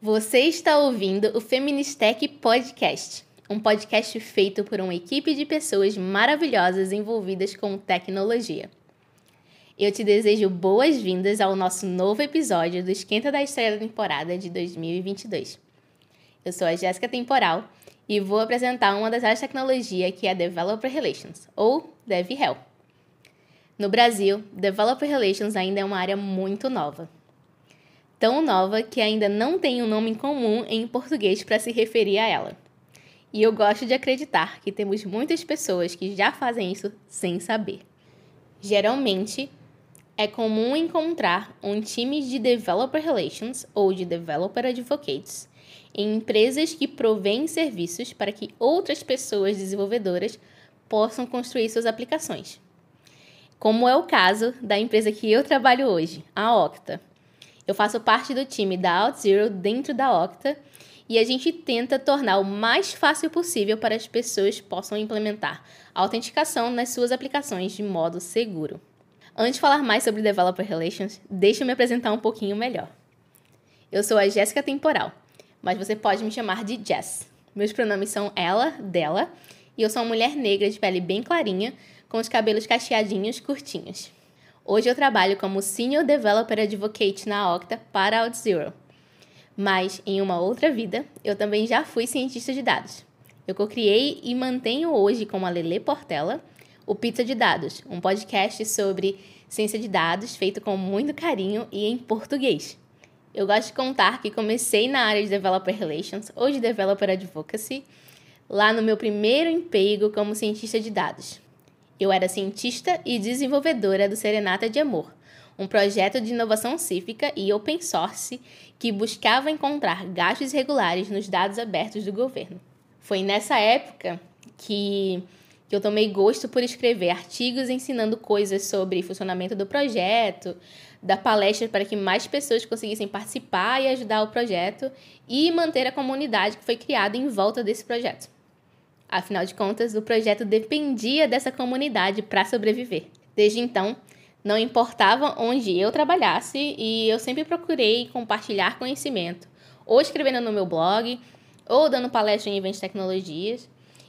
Você está ouvindo o Feministec Podcast, um podcast feito por uma equipe de pessoas maravilhosas envolvidas com tecnologia. Eu te desejo boas-vindas ao nosso novo episódio do Esquenta da Estreia da temporada de 2022. Eu sou a Jéssica Temporal e vou apresentar uma das áreas de tecnologia que é Developer Relations, ou DevRel. No Brasil, Developer Relations ainda é uma área muito nova tão nova que ainda não tem um nome comum em português para se referir a ela. E eu gosto de acreditar que temos muitas pessoas que já fazem isso sem saber. Geralmente, é comum encontrar um time de Developer Relations ou de Developer Advocates em empresas que provêm serviços para que outras pessoas desenvolvedoras possam construir suas aplicações. Como é o caso da empresa que eu trabalho hoje, a Octa eu faço parte do time da OutZero dentro da Octa e a gente tenta tornar o mais fácil possível para as pessoas possam implementar a autenticação nas suas aplicações de modo seguro. Antes de falar mais sobre Developer Relations, deixa eu me apresentar um pouquinho melhor. Eu sou a Jéssica Temporal, mas você pode me chamar de Jess. Meus pronomes são ela, dela, e eu sou uma mulher negra de pele bem clarinha, com os cabelos cacheadinhos curtinhos. Hoje eu trabalho como Senior Developer Advocate na Octa para OutZero. Mas, em uma outra vida, eu também já fui cientista de dados. Eu co-criei e mantenho hoje com a Lele Portela o Pizza de Dados, um podcast sobre ciência de dados feito com muito carinho e em português. Eu gosto de contar que comecei na área de Developer Relations ou de Developer Advocacy, lá no meu primeiro emprego como cientista de dados. Eu era cientista e desenvolvedora do Serenata de Amor, um projeto de inovação cívica e open source que buscava encontrar gastos irregulares nos dados abertos do governo. Foi nessa época que eu tomei gosto por escrever artigos ensinando coisas sobre funcionamento do projeto, dar palestras para que mais pessoas conseguissem participar e ajudar o projeto e manter a comunidade que foi criada em volta desse projeto. Afinal de contas, o projeto dependia dessa comunidade para sobreviver. Desde então, não importava onde eu trabalhasse e eu sempre procurei compartilhar conhecimento, ou escrevendo no meu blog, ou dando palestra em eventos de tecnologias.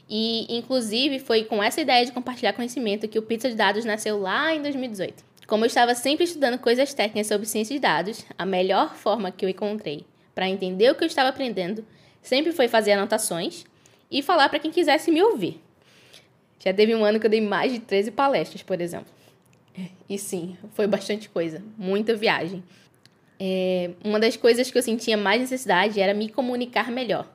E, inclusive, foi com essa ideia de compartilhar conhecimento que o Pizza de Dados nasceu lá em 2018. Como eu estava sempre estudando coisas técnicas sobre ciência de dados, a melhor forma que eu encontrei para entender o que eu estava aprendendo sempre foi fazer anotações e falar para quem quisesse me ouvir. Já teve um ano que eu dei mais de 13 palestras, por exemplo. E sim, foi bastante coisa, muita viagem. É, uma das coisas que eu sentia mais necessidade era me comunicar melhor.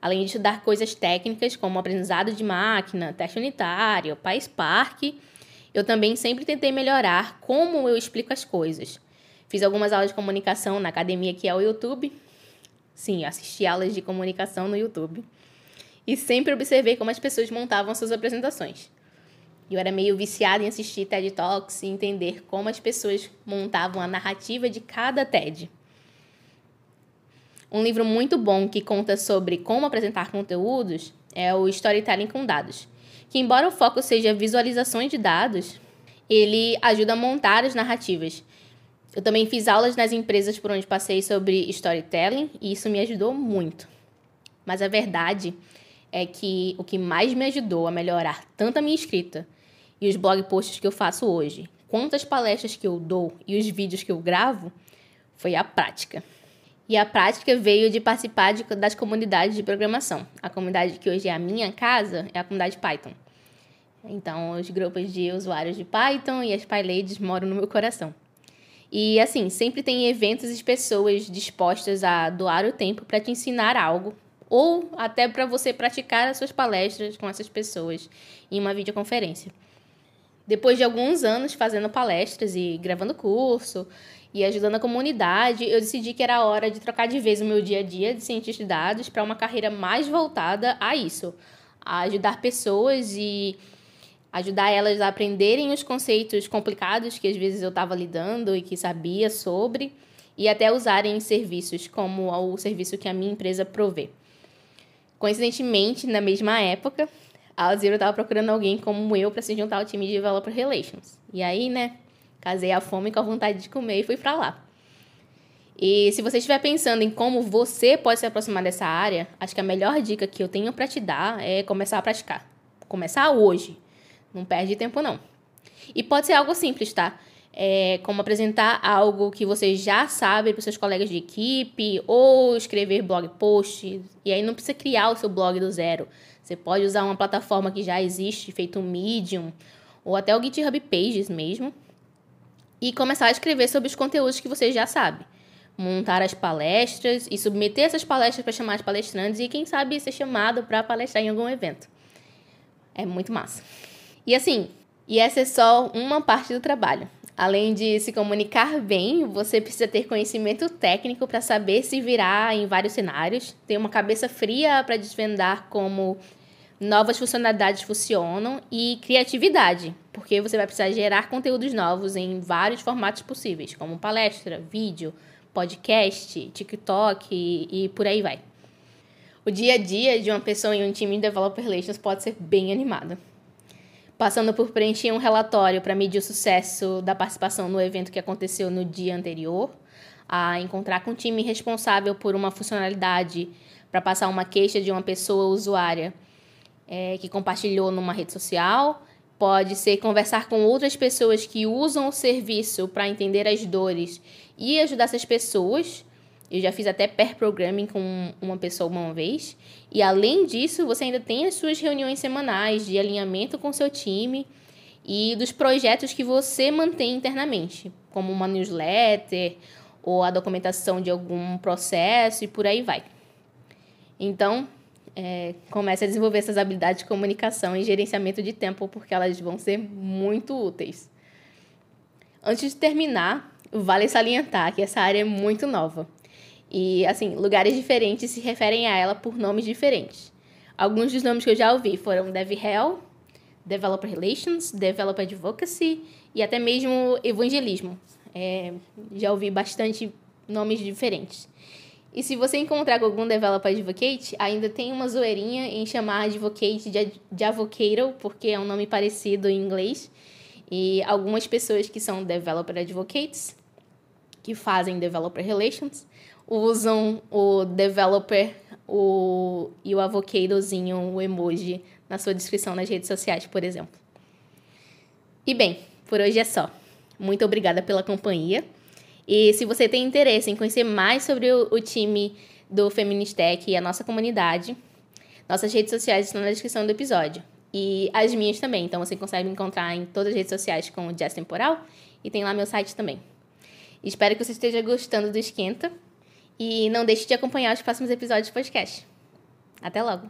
Além de estudar coisas técnicas como aprendizado de máquina, teste unitário, PySpark, eu também sempre tentei melhorar como eu explico as coisas. Fiz algumas aulas de comunicação na academia que é o YouTube. Sim, assisti aulas de comunicação no YouTube e sempre observei como as pessoas montavam suas apresentações. Eu era meio viciada em assistir TED Talks e entender como as pessoas montavam a narrativa de cada TED. Um livro muito bom que conta sobre como apresentar conteúdos é o Storytelling com Dados, que embora o foco seja visualizações de dados, ele ajuda a montar as narrativas. Eu também fiz aulas nas empresas por onde passei sobre storytelling e isso me ajudou muito. Mas a verdade é que o que mais me ajudou a melhorar tanto a minha escrita e os blog posts que eu faço hoje, quanto as palestras que eu dou e os vídeos que eu gravo, foi a prática. E a prática veio de participar de, das comunidades de programação. A comunidade que hoje é a minha casa é a comunidade Python. Então, os grupos de usuários de Python e as PyLadies moram no meu coração. E assim, sempre tem eventos e pessoas dispostas a doar o tempo para te ensinar algo ou até para você praticar as suas palestras com essas pessoas em uma videoconferência. Depois de alguns anos fazendo palestras e gravando curso e ajudando a comunidade, eu decidi que era hora de trocar de vez o meu dia a dia de cientista de dados para uma carreira mais voltada a isso, a ajudar pessoas e ajudar elas a aprenderem os conceitos complicados que às vezes eu estava lidando e que sabia sobre e até usarem serviços como o serviço que a minha empresa provê. Coincidentemente, na mesma época, a Alzira estava procurando alguém como eu para se juntar ao time de Developer Relations. E aí, né, casei a fome com a vontade de comer e fui para lá. E se você estiver pensando em como você pode se aproximar dessa área, acho que a melhor dica que eu tenho para te dar é começar a praticar. Começar hoje. Não perde tempo, não. E pode ser algo simples, tá? É, como apresentar algo que você já sabe para seus colegas de equipe, ou escrever blog posts. E aí não precisa criar o seu blog do zero. Você pode usar uma plataforma que já existe, feito um Medium, ou até o GitHub Pages mesmo, e começar a escrever sobre os conteúdos que você já sabe. Montar as palestras e submeter essas palestras para chamar os palestrantes e, quem sabe, ser chamado para palestrar em algum evento. É muito massa. E assim, e essa é só uma parte do trabalho. Além de se comunicar bem, você precisa ter conhecimento técnico para saber se virar em vários cenários, ter uma cabeça fria para desvendar como novas funcionalidades funcionam e criatividade, porque você vai precisar gerar conteúdos novos em vários formatos possíveis, como palestra, vídeo, podcast, TikTok e, e por aí vai. O dia a dia de uma pessoa em um time de Developer Relations pode ser bem animado passando por preencher um relatório para medir o sucesso da participação no evento que aconteceu no dia anterior, a encontrar com o time responsável por uma funcionalidade para passar uma queixa de uma pessoa usuária é, que compartilhou numa rede social. Pode ser conversar com outras pessoas que usam o serviço para entender as dores e ajudar essas pessoas eu já fiz até pair programming com uma pessoa uma vez. E além disso, você ainda tem as suas reuniões semanais de alinhamento com seu time e dos projetos que você mantém internamente, como uma newsletter ou a documentação de algum processo e por aí vai. Então, é, comece a desenvolver essas habilidades de comunicação e gerenciamento de tempo, porque elas vão ser muito úteis. Antes de terminar, vale salientar que essa área é muito nova. E, assim, lugares diferentes se referem a ela por nomes diferentes. Alguns dos nomes que eu já ouvi foram DevRel, Developer Relations, Developer Advocacy e até mesmo Evangelismo. É, já ouvi bastante nomes diferentes. E se você encontrar com algum Developer Advocate, ainda tem uma zoeirinha em chamar Advocate de, de Advocator, porque é um nome parecido em inglês. E algumas pessoas que são Developer Advocates, que fazem Developer Relations, usam o developer o, e o avocadozinho, o emoji, na sua descrição nas redes sociais, por exemplo. E bem, por hoje é só. Muito obrigada pela companhia. E se você tem interesse em conhecer mais sobre o, o time do Feministec e a nossa comunidade, nossas redes sociais estão na descrição do episódio. E as minhas também. Então você consegue me encontrar em todas as redes sociais com o Jazz Temporal. E tem lá meu site também. Espero que você esteja gostando do Esquenta. E não deixe de acompanhar os próximos episódios do podcast. Até logo!